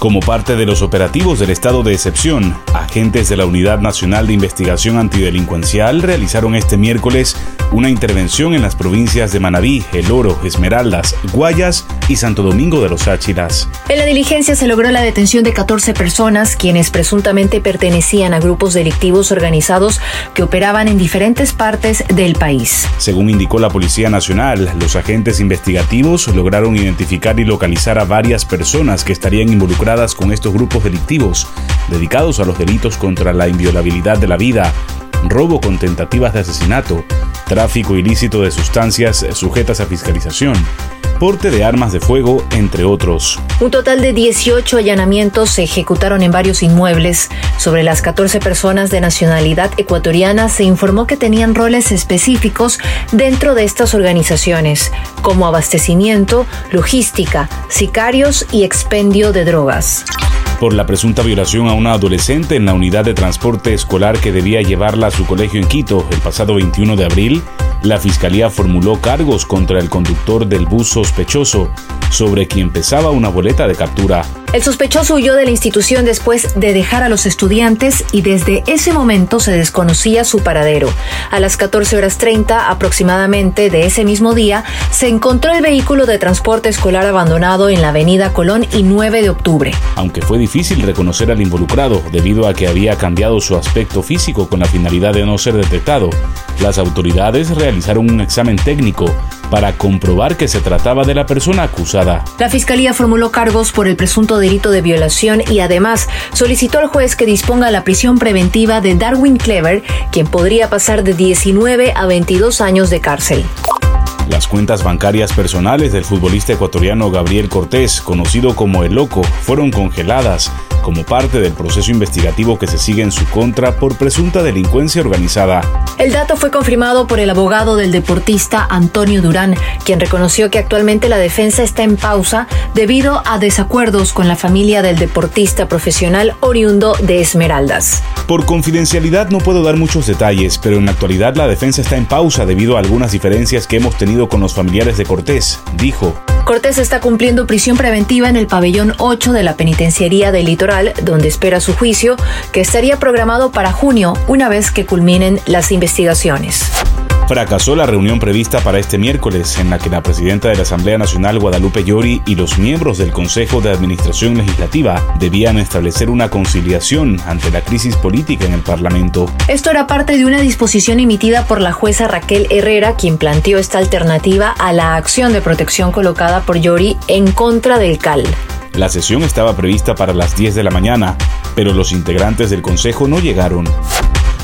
Como parte de los operativos del estado de excepción, agentes de la Unidad Nacional de Investigación Antidelincuencial realizaron este miércoles una intervención en las provincias de Manabí, El Oro, Esmeraldas, Guayas y Santo Domingo de los Áchilas. En la diligencia se logró la detención de 14 personas quienes presuntamente pertenecían a grupos delictivos organizados que operaban en diferentes partes del país. Según indicó la Policía Nacional, los agentes investigativos lograron identificar y localizar a varias personas que estarían involucradas con estos grupos delictivos, dedicados a los delitos contra la inviolabilidad de la vida, robo con tentativas de asesinato, tráfico ilícito de sustancias sujetas a fiscalización, porte de armas de fuego, entre otros. Un total de 18 allanamientos se ejecutaron en varios inmuebles. Sobre las 14 personas de nacionalidad ecuatoriana se informó que tenían roles específicos dentro de estas organizaciones, como abastecimiento, logística, sicarios y expendio de drogas por la presunta violación a una adolescente en la unidad de transporte escolar que debía llevarla a su colegio en Quito el pasado 21 de abril, la Fiscalía formuló cargos contra el conductor del bus sospechoso, sobre quien pesaba una boleta de captura. El sospechoso huyó de la institución después de dejar a los estudiantes y desde ese momento se desconocía su paradero. A las 14 horas 30 aproximadamente de ese mismo día se encontró el vehículo de transporte escolar abandonado en la avenida Colón y 9 de octubre. Aunque fue difícil reconocer al involucrado debido a que había cambiado su aspecto físico con la finalidad de no ser detectado, las autoridades realizaron un examen técnico para comprobar que se trataba de la persona acusada. La Fiscalía formuló cargos por el presunto delito de violación y además solicitó al juez que disponga la prisión preventiva de Darwin Clever, quien podría pasar de 19 a 22 años de cárcel. Las cuentas bancarias personales del futbolista ecuatoriano Gabriel Cortés, conocido como El Loco, fueron congeladas como parte del proceso investigativo que se sigue en su contra por presunta delincuencia organizada. El dato fue confirmado por el abogado del deportista Antonio Durán, quien reconoció que actualmente la defensa está en pausa debido a desacuerdos con la familia del deportista profesional oriundo de Esmeraldas. Por confidencialidad no puedo dar muchos detalles, pero en la actualidad la defensa está en pausa debido a algunas diferencias que hemos tenido con los familiares de Cortés, dijo. Cortés está cumpliendo prisión preventiva en el pabellón 8 de la Penitenciaría del Litoral, donde espera su juicio, que estaría programado para junio, una vez que culminen las investigaciones. Fracasó la reunión prevista para este miércoles, en la que la presidenta de la Asamblea Nacional, Guadalupe Llori, y los miembros del Consejo de Administración Legislativa debían establecer una conciliación ante la crisis política en el Parlamento. Esto era parte de una disposición emitida por la jueza Raquel Herrera, quien planteó esta alternativa a la acción de protección colocada por Llori en contra del CAL. La sesión estaba prevista para las 10 de la mañana, pero los integrantes del Consejo no llegaron.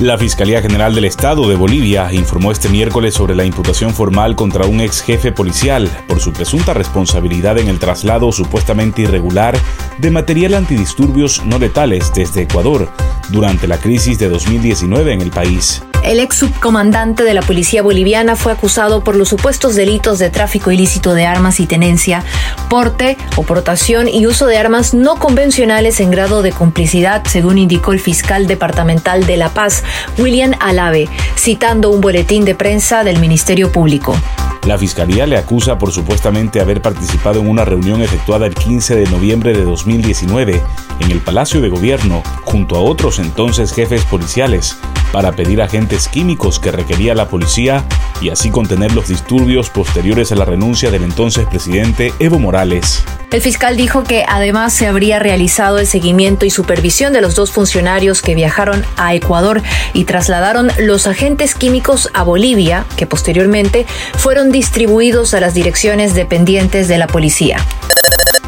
La Fiscalía General del Estado de Bolivia informó este miércoles sobre la imputación formal contra un ex jefe policial por su presunta responsabilidad en el traslado supuestamente irregular de material antidisturbios no letales desde Ecuador durante la crisis de 2019 en el país. El ex subcomandante de la policía boliviana fue acusado por los supuestos delitos de tráfico ilícito de armas y tenencia, porte, oportación y uso de armas no convencionales en grado de complicidad, según indicó el fiscal departamental de La Paz, William Alave, citando un boletín de prensa del Ministerio Público. La fiscalía le acusa por supuestamente haber participado en una reunión efectuada el 15 de noviembre de 2019 en el Palacio de Gobierno junto a otros entonces jefes policiales para pedir agentes químicos que requería la policía y así contener los disturbios posteriores a la renuncia del entonces presidente Evo Morales. El fiscal dijo que además se habría realizado el seguimiento y supervisión de los dos funcionarios que viajaron a Ecuador y trasladaron los agentes químicos a Bolivia, que posteriormente fueron distribuidos a las direcciones dependientes de la policía.